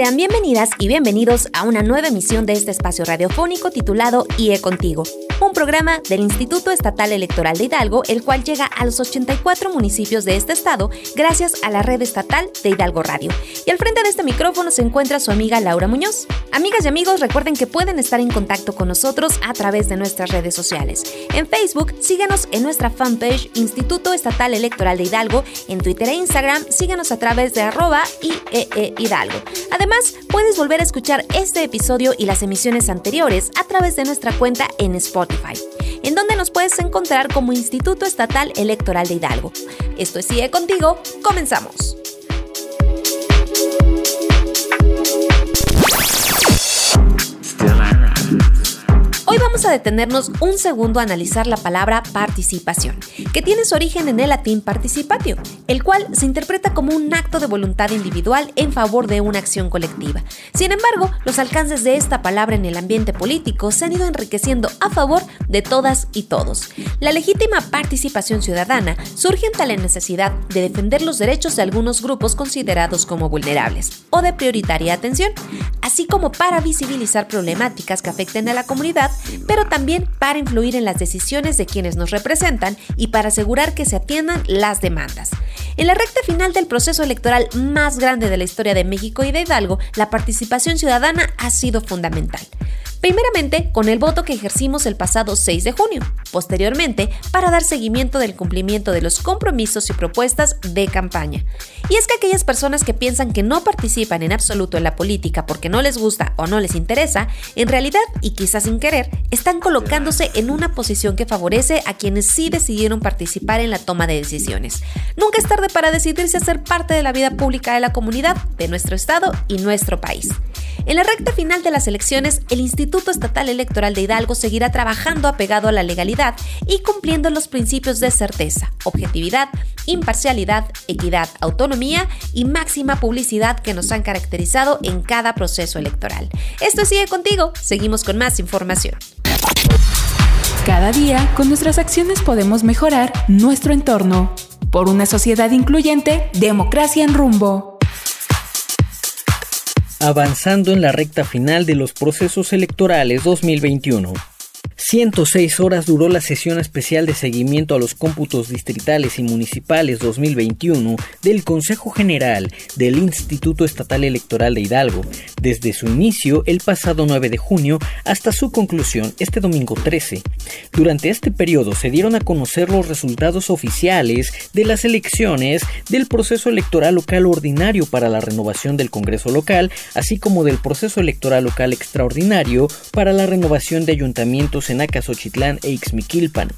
Sean bienvenidas y bienvenidos a una nueva emisión de este espacio radiofónico titulado IE Contigo un programa del Instituto Estatal Electoral de Hidalgo, el cual llega a los 84 municipios de este estado gracias a la red estatal de Hidalgo Radio. Y al frente de este micrófono se encuentra su amiga Laura Muñoz. Amigas y amigos, recuerden que pueden estar en contacto con nosotros a través de nuestras redes sociales. En Facebook, síganos en nuestra fanpage Instituto Estatal Electoral de Hidalgo. En Twitter e Instagram, síganos a través de arroba IEE Hidalgo. Además, puedes volver a escuchar este episodio y las emisiones anteriores a través de nuestra cuenta en Spotify en donde nos puedes encontrar como Instituto Estatal Electoral de Hidalgo. Esto es Sigue Contigo, comenzamos. Hoy vamos a detenernos un segundo a analizar la palabra participación, que tiene su origen en el latín participatio, el cual se interpreta como un acto de voluntad individual en favor de una acción colectiva. Sin embargo, los alcances de esta palabra en el ambiente político se han ido enriqueciendo a favor de todas y todos. La legítima participación ciudadana surge ante la necesidad de defender los derechos de algunos grupos considerados como vulnerables o de prioritaria atención, así como para visibilizar problemáticas que afecten a la comunidad pero también para influir en las decisiones de quienes nos representan y para asegurar que se atiendan las demandas. En la recta final del proceso electoral más grande de la historia de México y de Hidalgo, la participación ciudadana ha sido fundamental. Primeramente, con el voto que ejercimos el pasado 6 de junio. Posteriormente, para dar seguimiento del cumplimiento de los compromisos y propuestas de campaña. Y es que aquellas personas que piensan que no participan en absoluto en la política porque no les gusta o no les interesa, en realidad, y quizás sin querer, están colocándose en una posición que favorece a quienes sí decidieron participar en la toma de decisiones. Nunca es tarde para decidirse a ser parte de la vida pública de la comunidad, de nuestro Estado y nuestro país. En la recta final de las elecciones, el Instituto Estatal Electoral de Hidalgo seguirá trabajando apegado a la legalidad y cumpliendo los principios de certeza, objetividad, imparcialidad, equidad, autonomía y máxima publicidad que nos han caracterizado en cada proceso electoral. Esto sigue contigo, seguimos con más información. Cada día, con nuestras acciones podemos mejorar nuestro entorno. Por una sociedad incluyente, democracia en rumbo avanzando en la recta final de los procesos electorales 2021. 106 horas duró la sesión especial de seguimiento a los cómputos distritales y municipales 2021 del Consejo General del Instituto Estatal Electoral de Hidalgo, desde su inicio el pasado 9 de junio hasta su conclusión este domingo 13. Durante este periodo se dieron a conocer los resultados oficiales de las elecciones del proceso electoral local ordinario para la renovación del Congreso local, así como del proceso electoral local extraordinario para la renovación de ayuntamientos en Acasochitlán e Ixmiquilpan,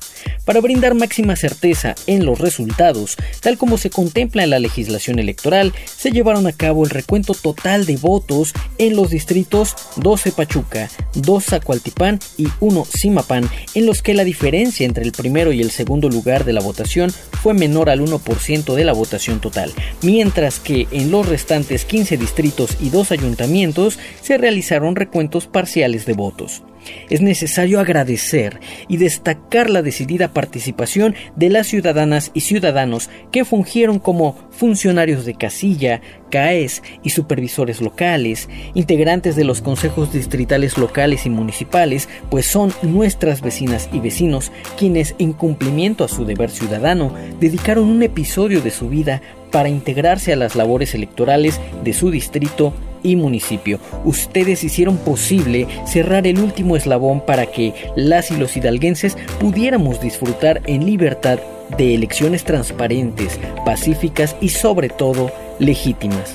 para brindar máxima certeza en los resultados, tal como se contempla en la legislación electoral, se llevaron a cabo el recuento total de votos en los distritos 12 Pachuca, 2 Zacualtipán y 1 Simapán, en los que la diferencia entre el primero y el segundo lugar de la votación fue menor al 1% de la votación total, mientras que en los restantes 15 distritos y 2 ayuntamientos se realizaron recuentos parciales de votos. Es necesario agradecer y destacar la decidida participación de las ciudadanas y ciudadanos que fungieron como funcionarios de casilla, CAES y supervisores locales, integrantes de los consejos distritales locales y municipales, pues son nuestras vecinas y vecinos quienes, en cumplimiento a su deber ciudadano, dedicaron un episodio de su vida para integrarse a las labores electorales de su distrito y municipio. Ustedes hicieron posible cerrar el último eslabón para que las y los hidalguenses pudiéramos disfrutar en libertad de elecciones transparentes, pacíficas y sobre todo legítimas.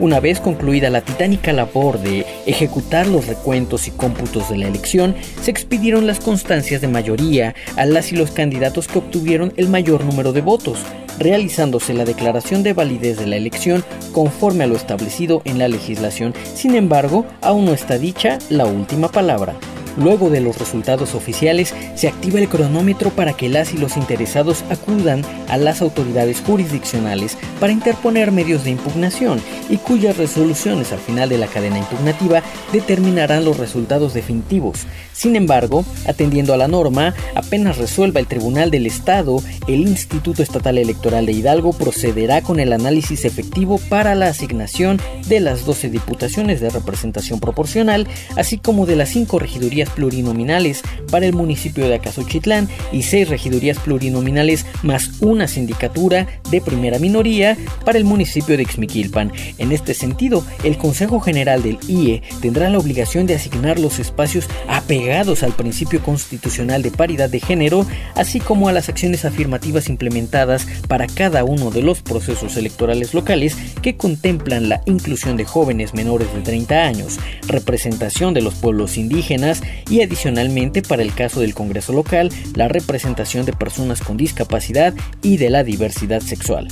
Una vez concluida la titánica labor de ejecutar los recuentos y cómputos de la elección, se expidieron las constancias de mayoría a las y los candidatos que obtuvieron el mayor número de votos, realizándose la declaración de validez de la elección conforme a lo establecido en la legislación. Sin embargo, aún no está dicha la última palabra. Luego de los resultados oficiales, se activa el cronómetro para que las y los interesados acudan a las autoridades jurisdiccionales para interponer medios de impugnación y cuyas resoluciones al final de la cadena impugnativa determinarán los resultados definitivos. Sin embargo, atendiendo a la norma, apenas resuelva el Tribunal del Estado, el Instituto Estatal Electoral de Hidalgo procederá con el análisis efectivo para la asignación de las 12 diputaciones de representación proporcional, así como de las 5 regidurías plurinominales para el municipio de Acasochitlán y seis regidurías plurinominales más una sindicatura de primera minoría para el municipio de Ixmiquilpan. En este sentido, el Consejo General del IE tendrá la obligación de asignar los espacios apegados al principio constitucional de paridad de género, así como a las acciones afirmativas implementadas para cada uno de los procesos electorales locales que contemplan la inclusión de jóvenes menores de 30 años, representación de los pueblos indígenas y adicionalmente para el caso del Congreso local la representación de personas con discapacidad y de la diversidad sexual.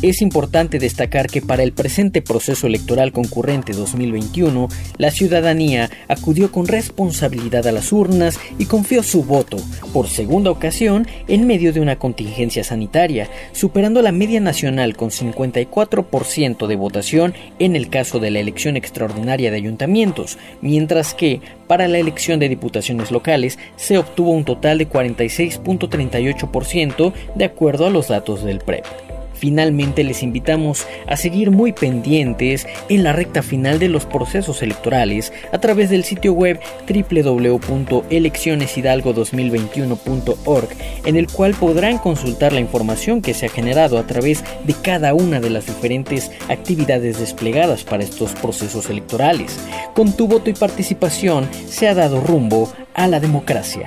Es importante destacar que para el presente proceso electoral concurrente 2021, la ciudadanía acudió con responsabilidad a las urnas y confió su voto, por segunda ocasión, en medio de una contingencia sanitaria, superando la media nacional con 54% de votación en el caso de la elección extraordinaria de ayuntamientos, mientras que para la elección de diputaciones locales se obtuvo un total de 46.38% de acuerdo a los datos del PREP. Finalmente les invitamos a seguir muy pendientes en la recta final de los procesos electorales a través del sitio web www.eleccioneshidalgo2021.org en el cual podrán consultar la información que se ha generado a través de cada una de las diferentes actividades desplegadas para estos procesos electorales. Con tu voto y participación se ha dado rumbo a la democracia.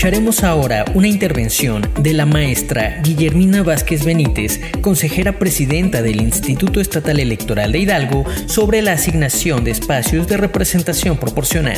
Escucharemos ahora una intervención de la maestra Guillermina Vázquez Benítez, consejera presidenta del Instituto Estatal Electoral de Hidalgo, sobre la asignación de espacios de representación proporcional.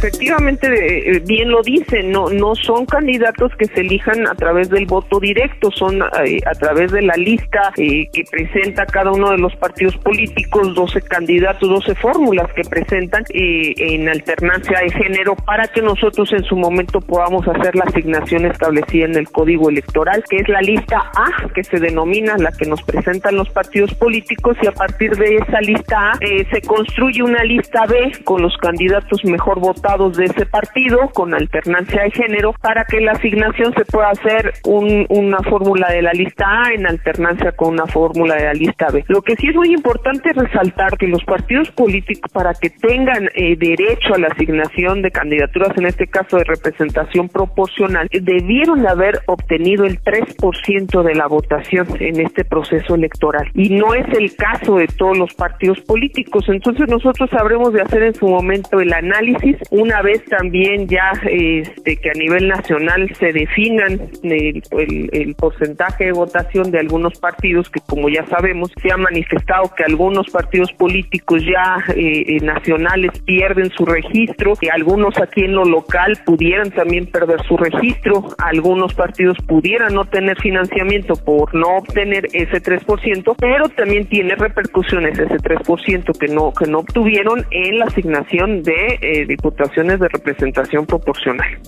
Efectivamente eh, bien lo dice, no no son candidatos que se elijan a través del voto directo, son eh, a través de la lista eh, que presenta cada uno de los partidos políticos, 12 candidatos, 12 fórmulas que presentan en alternancia de género para que nosotros en su momento podamos hacer la asignación establecida en el Código Electoral, que es la lista A, que se denomina la que nos presentan los partidos políticos y a partir de esa lista A se construye una lista B con los candidatos mejor votados de ese partido con alternancia de género para que la asignación se pueda hacer una fórmula de la lista A en alternancia con una fórmula de la lista B. Lo que sí es muy importante resaltar que los partidos políticos para que tengan eh, derecho a la asignación de candidaturas, en este caso de representación proporcional, debieron haber obtenido el 3% de la votación en este proceso electoral. Y no es el caso de todos los partidos políticos. Entonces nosotros habremos de hacer en su momento el análisis, una vez también ya este, que a nivel nacional se definan el, porcentaje de votación de algunos partidos que como ya sabemos se ha manifestado que algunos partidos políticos ya eh, eh, nacionales pierden su registro y algunos aquí en lo local pudieran también perder su registro algunos partidos pudieran no tener financiamiento por no obtener ese 3% pero también tiene repercusiones ese 3% que no que no obtuvieron en la asignación de eh, diputados de representación proporcional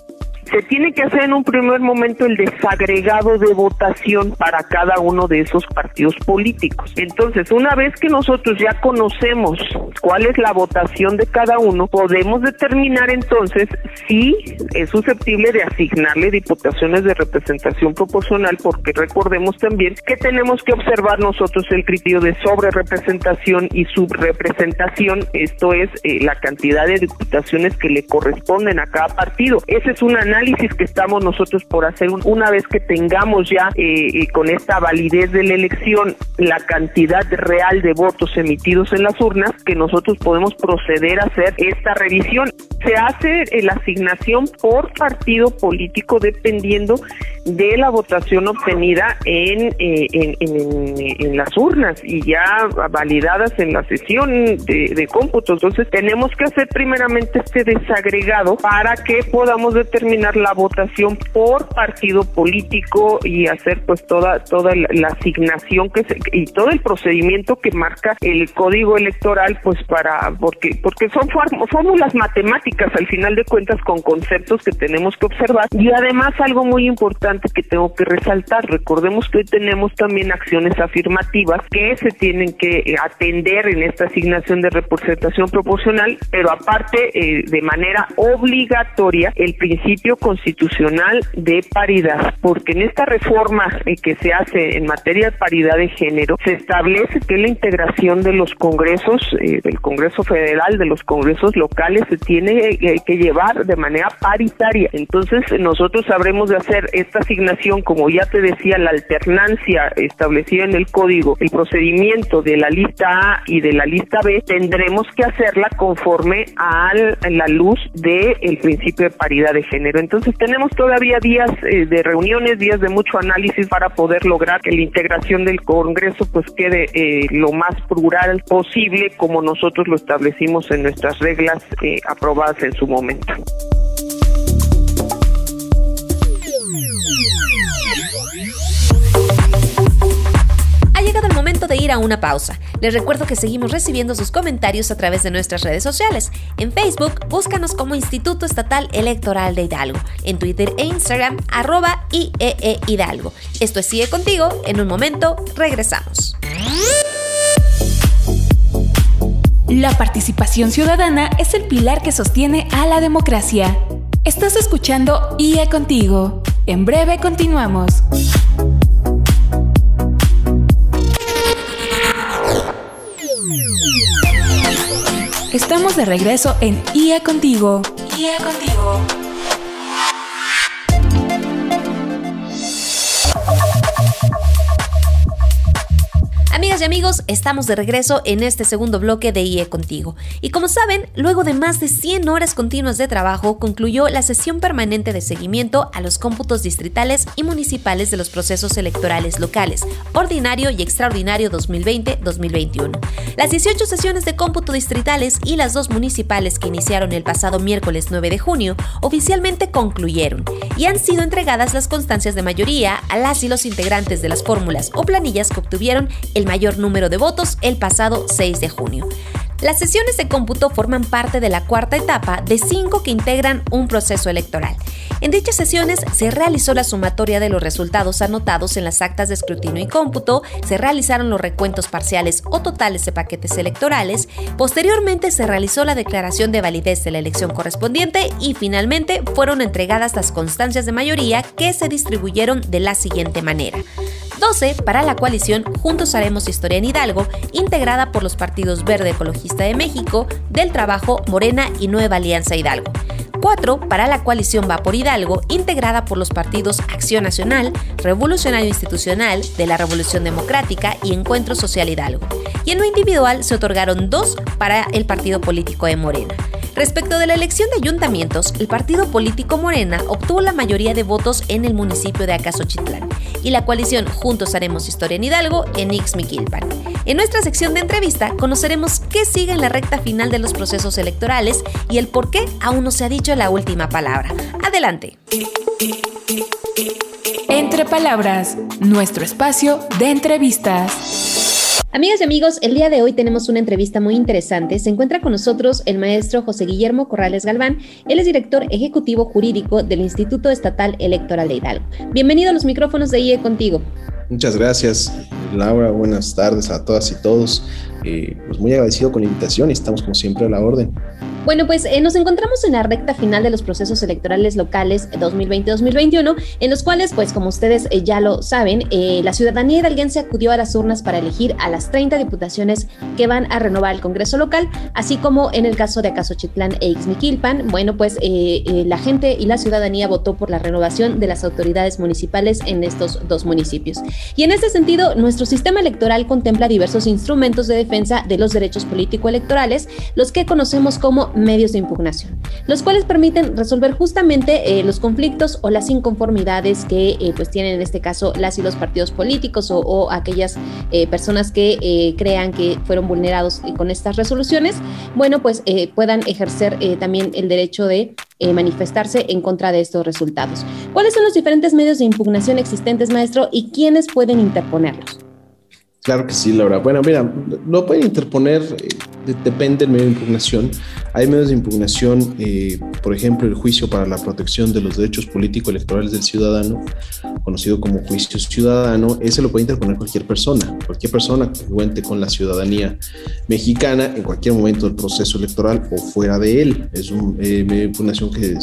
se tiene que hacer en un primer momento el desagregado de votación para cada uno de esos partidos políticos. Entonces, una vez que nosotros ya conocemos cuál es la votación de cada uno, podemos determinar entonces si es susceptible de asignarle diputaciones de representación proporcional, porque recordemos también que tenemos que observar nosotros el criterio de sobrerepresentación y subrepresentación, esto es eh, la cantidad de diputaciones que le corresponden a cada partido. Ese es un análisis que estamos nosotros por hacer una vez que tengamos ya eh, eh, con esta validez de la elección la cantidad real de votos emitidos en las urnas, que nosotros podemos proceder a hacer esta revisión. Se hace eh, la asignación por partido político dependiendo de la votación obtenida en, eh, en, las urnas y ya validadas en la sesión de, de cómputo. Entonces tenemos que hacer primeramente este desagregado para que podamos determinar la votación por partido político y hacer pues toda toda la, asignación que se, y todo el procedimiento que marca el código electoral pues para porque porque son fórmulas matemáticas al final de cuentas con conceptos que tenemos que observar. Y además algo muy importante que tengo que resaltar recordemos que hoy tenemos también acciones afirmativas que se tienen que atender en esta asignación de representación proporcional pero aparte eh, de manera obligatoria el principio constitucional de paridad. Porque en esta reforma eh, que se hace en materia de paridad de género se establece que la integración de los congresos eh, del Congreso Federal de los congresos locales se tiene que llevar de manera paritaria. Entonces, nosotros sabremos de hacer esta asignación, como ya te decía, la alternancia establecida en el código, el procedimiento de la lista A y de la lista B, tendremos que hacerla conforme a la luz del el principio de paridad de género. Entonces, tenemos todavía días eh, de reuniones, días de mucho análisis para poder lograr que la integración del Congreso pues quede eh, lo más plural posible como nosotros lo establecimos en nuestras reglas eh, aprobadas en su momento. De ir a una pausa. Les recuerdo que seguimos recibiendo sus comentarios a través de nuestras redes sociales. En Facebook, búscanos como Instituto Estatal Electoral de Hidalgo. En Twitter e Instagram, arroba IEE Hidalgo. Esto es Sigue Contigo. En un momento, regresamos. La participación ciudadana es el pilar que sostiene a la democracia. Estás escuchando IE Contigo. En breve continuamos. Estamos de regreso en IE Contigo. IE Contigo. Amigas y amigos, estamos de regreso en este segundo bloque de IE Contigo. Y como saben, luego de más de 100 horas continuas de trabajo, concluyó la sesión permanente de seguimiento a los cómputos distritales y municipales de los procesos electorales locales, ordinario y extraordinario 2020-2021. Las 18 sesiones de cómputo distritales y las dos municipales que iniciaron el pasado miércoles 9 de junio oficialmente concluyeron y han sido entregadas las constancias de mayoría a las y los integrantes de las fórmulas o planillas que obtuvieron el mayor número de votos el pasado 6 de junio. Las sesiones de cómputo forman parte de la cuarta etapa de cinco que integran un proceso electoral. En dichas sesiones se realizó la sumatoria de los resultados anotados en las actas de escrutinio y cómputo, se realizaron los recuentos parciales o totales de paquetes electorales, posteriormente se realizó la declaración de validez de la elección correspondiente y finalmente fueron entregadas las constancias de mayoría que se distribuyeron de la siguiente manera. 12 para la coalición Juntos Haremos Historia en Hidalgo, integrada por los partidos Verde Ecologista de México, Del Trabajo, Morena y Nueva Alianza Hidalgo. 4 para la coalición Va por Hidalgo, integrada por los partidos Acción Nacional, Revolucionario Institucional, de la Revolución Democrática y Encuentro Social Hidalgo. Y en lo individual se otorgaron 2 para el partido político de Morena. Respecto de la elección de ayuntamientos, el partido político Morena obtuvo la mayoría de votos en el municipio de Acasochitlán y la coalición Juntos Haremos Historia en Hidalgo en Ixmiquilpan. En nuestra sección de entrevista conoceremos qué sigue en la recta final de los procesos electorales y el por qué aún no se ha dicho la última palabra. Adelante. Entre palabras, nuestro espacio de entrevistas. Amigas y amigos, el día de hoy tenemos una entrevista muy interesante. Se encuentra con nosotros el maestro José Guillermo Corrales Galván. Él es director ejecutivo jurídico del Instituto Estatal Electoral de Hidalgo. Bienvenido a los micrófonos de IE Contigo. Muchas gracias, Laura. Buenas tardes a todas y todos. Eh, pues muy agradecido con la invitación y estamos como siempre a la orden. Bueno, pues eh, nos encontramos en la recta final de los procesos electorales locales 2020-2021, en los cuales, pues como ustedes eh, ya lo saben, eh, la ciudadanía hidalguense acudió a las urnas para elegir a las 30 diputaciones que van a renovar el Congreso local, así como en el caso de Acasochitlán e Ixmiquilpan. Bueno, pues la gente y la ciudadanía votó por la renovación de las autoridades municipales en estos dos municipios. Y en este sentido, nuestro sistema electoral contempla diversos instrumentos de defensa de los derechos político-electorales, los que conocemos como medios de impugnación, los cuales permiten resolver justamente eh, los conflictos o las inconformidades que eh, pues tienen en este caso las y los partidos políticos o, aquellas eh, personas que crean que fueron vulnerados con estas resoluciones, bueno, pues puedan ejercer también el derecho de manifestarse en contra de estos resultados. ¿Cuáles son los diferentes medios de impugnación existentes, maestro, y quiénes pueden interponerlos? Claro que sí, Laura. Bueno, mira, lo pueden interponer, eh, depende del medio de impugnación. Hay medios de impugnación, eh, por ejemplo, el juicio para la protección de los derechos político-electorales del ciudadano, conocido como juicio ciudadano. Ese lo puede interponer cualquier persona, cualquier persona que cuente con la ciudadanía mexicana en cualquier momento del proceso electoral o fuera de él. Es un eh, medio de impugnación que,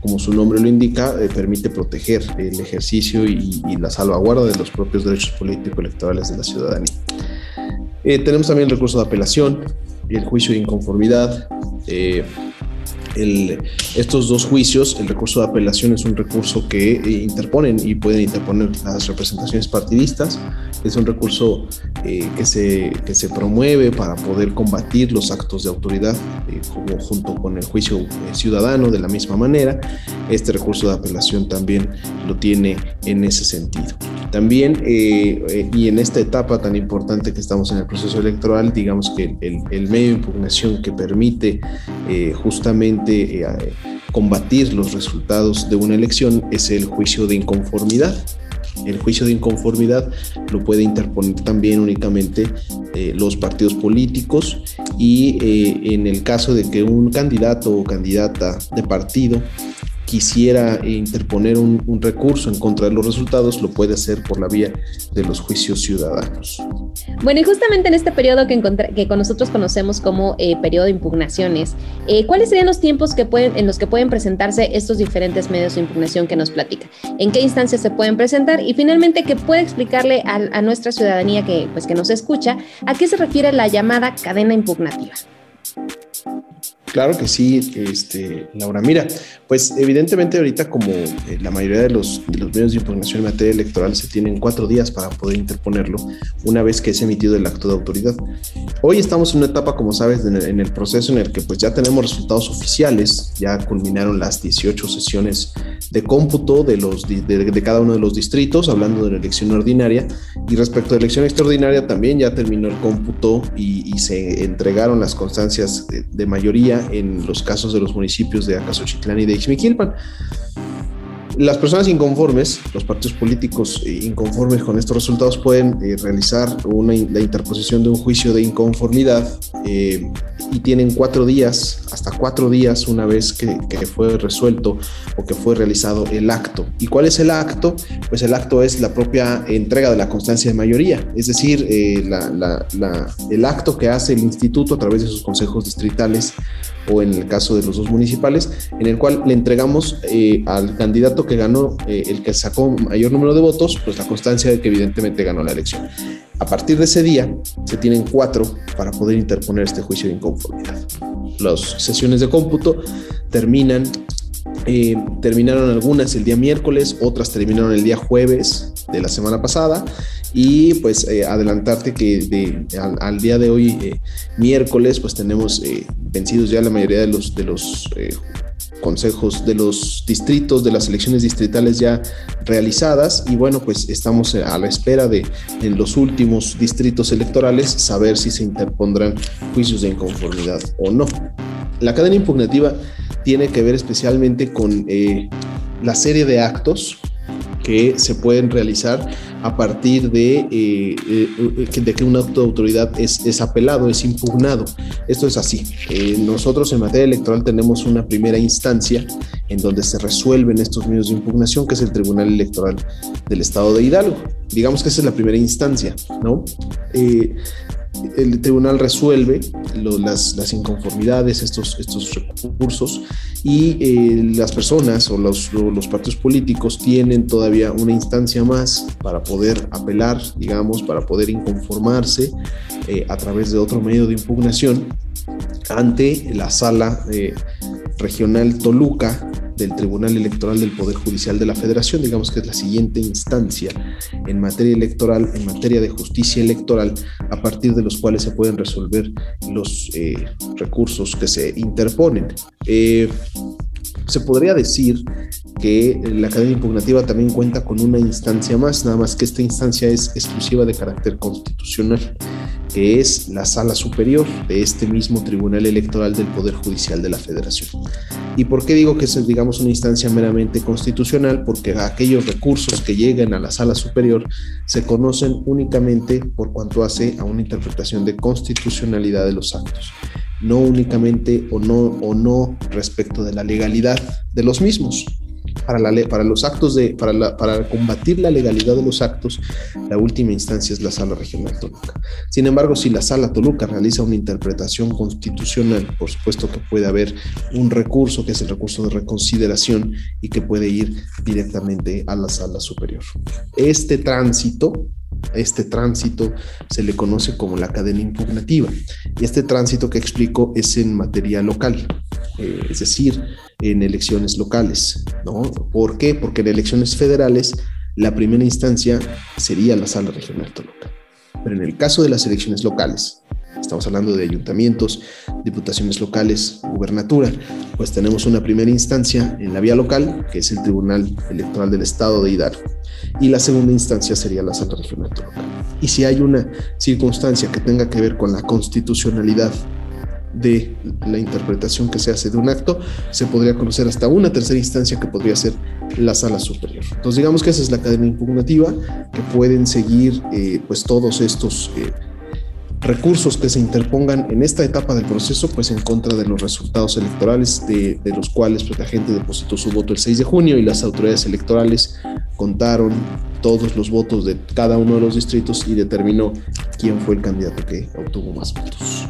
como su nombre lo indica, permite proteger el ejercicio y, y la salvaguarda de los propios derechos político-electorales de la ciudadanía. Eh, tenemos también el recurso de apelación el juicio de inconformidad. Eh, estos dos juicios, el recurso de apelación es un recurso que eh, interponen y pueden interponer las representaciones partidistas. Es un recurso que, se, que se promueve para poder combatir los actos de autoridad, como junto con el juicio ciudadano de la misma manera. Este recurso de apelación también lo tiene en ese sentido. También, eh, eh, y en esta etapa tan importante que estamos en el proceso electoral, digamos que el, medio de impugnación que permite eh, justamente combatir los resultados de una elección es el juicio de inconformidad. El juicio de inconformidad lo puede interponer también únicamente los partidos políticos y en el caso de que un candidato o candidata de partido quisiera interponer un, recurso en contra de los resultados, lo puede hacer por la vía de los juicios ciudadanos. Bueno, y justamente en este periodo que, con nosotros conocemos como eh, periodo de impugnaciones, eh, ¿cuáles serían los tiempos que pueden, en los que pueden presentarse estos diferentes medios de impugnación que nos platica? ¿En qué instancias se pueden presentar? Y finalmente, ¿qué puede explicarle a, a nuestra ciudadanía que, pues, que nos escucha a qué se refiere la llamada cadena impugnativa? Claro que sí, este, Laura. Mira, pues evidentemente ahorita como eh, la mayoría de los, medios de información en materia electoral se tienen cuatro días para poder interponerlo una vez que es emitido el acto de autoridad. Hoy estamos en una etapa, como sabes, en el, proceso en el que pues ya tenemos resultados oficiales, ya culminaron las 18 sesiones de cómputo de, los, de, cada uno de los distritos, hablando de la elección ordinaria, y respecto a la elección extraordinaria también ya terminó el cómputo y, se entregaron las constancias de mayoría en los casos de los municipios de Acasochitlán y de Ixmiquilpan. Las personas inconformes, los partidos políticos eh, inconformes con estos resultados pueden eh, realizar una, la interposición de un juicio de inconformidad eh, y tienen cuatro días, hasta cuatro días una vez que, fue resuelto o que fue realizado el acto. ¿Y cuál es el acto? Pues el acto es la propia entrega de la constancia de mayoría, es decir, el acto que hace el instituto a través de sus consejos distritales o en el caso de los dos municipales, en el cual le entregamos al candidato que ganó, eh, el que sacó mayor número de votos, pues la constancia de que evidentemente ganó la elección. A partir de ese día, se tienen cuatro para poder interponer este juicio de inconformidad. Las sesiones de cómputo terminan, eh, terminaron algunas el día miércoles, otras terminaron el día jueves de la semana pasada y pues eh, adelantarte que al, día de hoy miércoles pues tenemos vencidos ya la mayoría de los de los consejos de los distritos, de las elecciones distritales ya realizadas y bueno, pues estamos a la espera de en los últimos distritos electorales saber si se interpondrán juicios de inconformidad o no. La cadena impugnativa tiene que ver especialmente con eh, la serie de actos que se pueden realizar a partir de, eh, eh, de que un acto de autoridad es, es, apelado, es impugnado. Esto es así. Eh, nosotros en materia electoral tenemos una primera instancia en donde se resuelven estos medios de impugnación, que es el Tribunal Electoral del Estado de Hidalgo. Digamos que esa es la primera instancia, ¿no? El tribunal resuelve las, inconformidades, estos, estos recursos, y eh, las personas o los, partidos políticos tienen todavía una instancia más para poder apelar, digamos, para poder inconformarse eh, a través de otro medio de impugnación ante la sala eh, regional Toluca del Tribunal Electoral del Poder Judicial de la Federación, digamos que es la siguiente instancia en materia electoral, en materia de justicia electoral, a partir de los cuales se pueden resolver los eh, recursos que se interponen. Eh, se podría decir que la cadena impugnativa también cuenta con una instancia más, nada más que esta instancia es exclusiva de carácter constitucional, que es la sala superior de este mismo Tribunal Electoral del Poder Judicial de la Federación. ¿Y por qué digo que es, digamos, una instancia meramente constitucional? Porque aquellos recursos que lleguen a la sala superior se conocen únicamente por cuanto hace a una interpretación de constitucionalidad de los actos no únicamente o no, o no respecto de la legalidad de los mismos. Para, la, para los actos de, para, para combatir la legalidad de los actos, la última instancia es la Sala Regional Toluca. Sin embargo, si la Sala Toluca realiza una interpretación constitucional, por supuesto que puede haber un recurso, que es el recurso de reconsideración, y que puede ir directamente a la Sala Superior. Este tránsito este tránsito se le conoce como la cadena impugnativa. Y este tránsito que explico es en materia local, eh, es decir, en elecciones locales. ¿no? ¿Por qué? Porque en elecciones federales la primera instancia sería la sala regional Toluca. Pero en el caso de las elecciones locales, estamos hablando de ayuntamientos, diputaciones locales, gubernatura, pues tenemos una primera instancia en la vía local, que es el Tribunal Electoral del Estado de Hidalgo, y la segunda instancia sería la Sala Regional Toluca. Y si hay una circunstancia que tenga que ver con la constitucionalidad de la interpretación que se hace de un acto, se podría conocer hasta una tercera instancia que podría ser la sala superior. Entonces digamos que esa es la cadena impugnativa que pueden seguir eh, pues todos estos eh, recursos que se interpongan en esta etapa del proceso, pues en contra de los resultados electorales de, los cuales pues, la gente depositó su voto el 6 de junio y las autoridades electorales contaron todos los votos de cada uno de los distritos y determinó quién fue el candidato que obtuvo más votos.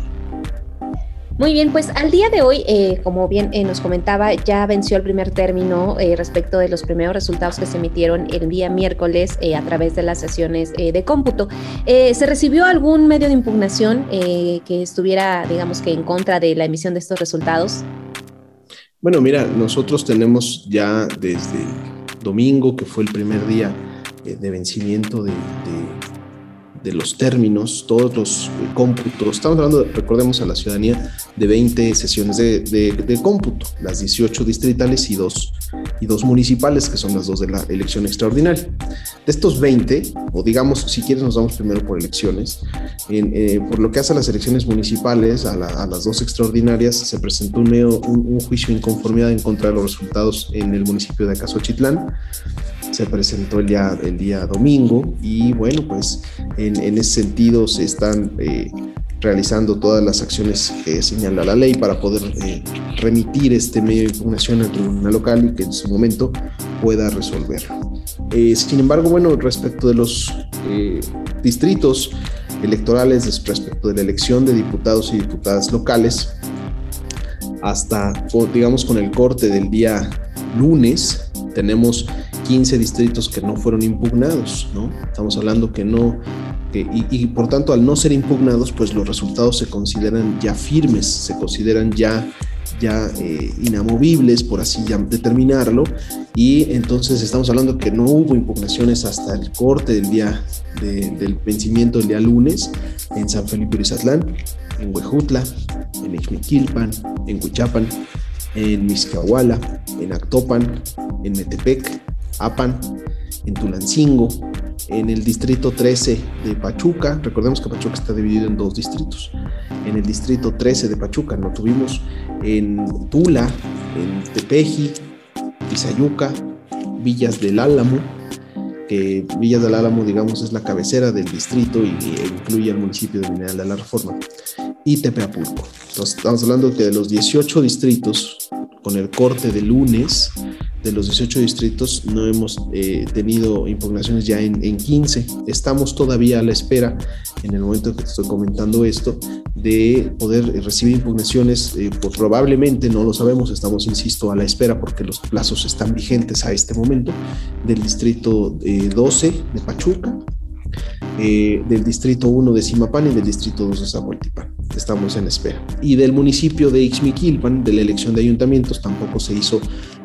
Muy bien, pues al día de hoy, eh, como bien eh, nos comentaba, ya venció el primer término eh, respecto de los primeros resultados que se emitieron el día miércoles a través de las sesiones de cómputo. ¿Se recibió algún medio de impugnación que estuviera, digamos que, en contra de la emisión de estos resultados? Bueno, mira, nosotros tenemos ya desde domingo, que fue el primer día de vencimiento de los términos, todos los eh, cómputos. Estamos hablando, recordemos a la ciudadanía, de 20 sesiones de, de, cómputo, las 18 distritales y dos, y dos municipales, que son las dos de la elección extraordinaria. De estos 20, o digamos, si quieres nos vamos primero por elecciones, eh, por lo que hace a las elecciones municipales, a, las dos extraordinarias, se presentó un, un, juicio de inconformidad en contra de los resultados en el municipio de Acasochitlán se presentó el día, el día domingo y bueno, pues en, ese sentido se están eh, realizando todas las acciones que señala la ley para poder eh, remitir este medio de impugnación al tribunal local y que en su momento pueda resolverlo. Eh, sin embargo, bueno, respecto de los distritos electorales, respecto de la elección de diputados y diputadas locales, hasta, digamos, con el corte del día lunes, tenemos 15 distritos que no fueron impugnados, ¿no? Estamos hablando que no, y, por tanto al no ser impugnados, pues los resultados se consideran ya firmes, se consideran ya, ya eh, inamovibles, por así determinarlo, y entonces estamos hablando que no hubo impugnaciones hasta el corte del día del vencimiento del día lunes en San Felipe Rizatlán, en Huejutla, en Ixmiquilpan, en Cuchapan, en Miscahuala, en Actopan, en Metepec, Apan, en Tulancingo, en el distrito 13 de Pachuca, recordemos que Pachuca está dividido en dos distritos, en el distrito 13 de Pachuca, lo tuvimos en Tula, en Tepeji, Tizayuca, Villas del Álamo, que Villas del Álamo, digamos, es la cabecera del distrito y, incluye al municipio de Mineral de la Reforma, y Tepeapulco. Entonces, estamos hablando que de los 18 distritos, con el corte de lunes, de los 18 distritos no hemos eh, tenido impugnaciones ya en, 15. Estamos todavía a la espera, en el momento que estoy comentando esto, de poder recibir impugnaciones. Eh, pues probablemente no lo sabemos, estamos, insisto, a la espera porque los plazos están vigentes a este momento, del distrito 12 eh, de Pachuca, del distrito 1 de Simapán y del distrito 2 de Zahualtipán. Estamos en espera. Y del municipio de Ixmiquilpan, de la elección de ayuntamientos, tampoco se hizo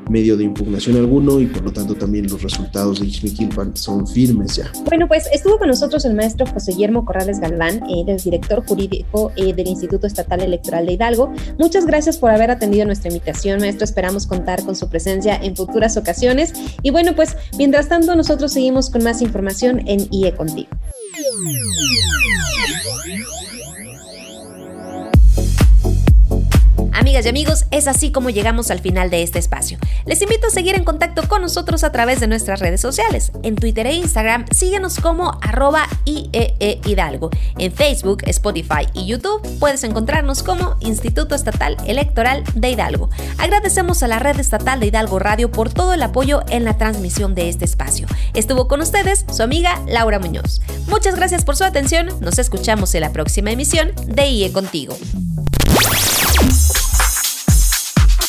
medio de impugnación alguno y por lo tanto también los resultados de Ixmiquilpan son firmes ya. Bueno, pues estuvo con nosotros el maestro José Guillermo Corrales Galván, el director jurídico eh, del Instituto Estatal Electoral de Hidalgo. Muchas gracias por haber atendido nuestra invitación, maestro. Esperamos contar con su presencia en futuras ocasiones. Y bueno, pues mientras tanto nosotros seguimos con más información en IE Contigo. Amigas y amigos, es así como llegamos al final de este espacio. Les invito a seguir en contacto con nosotros a través de nuestras redes sociales. En Twitter e Instagram, síguenos como arroba IEE Hidalgo. En Facebook, Spotify y YouTube puedes encontrarnos como Instituto Estatal Electoral de Hidalgo. Agradecemos a la Red Estatal de Hidalgo Radio por todo el apoyo en la transmisión de este espacio. Estuvo con ustedes su amiga Laura Muñoz. Muchas gracias por su atención. Nos escuchamos en la próxima emisión de IE Contigo.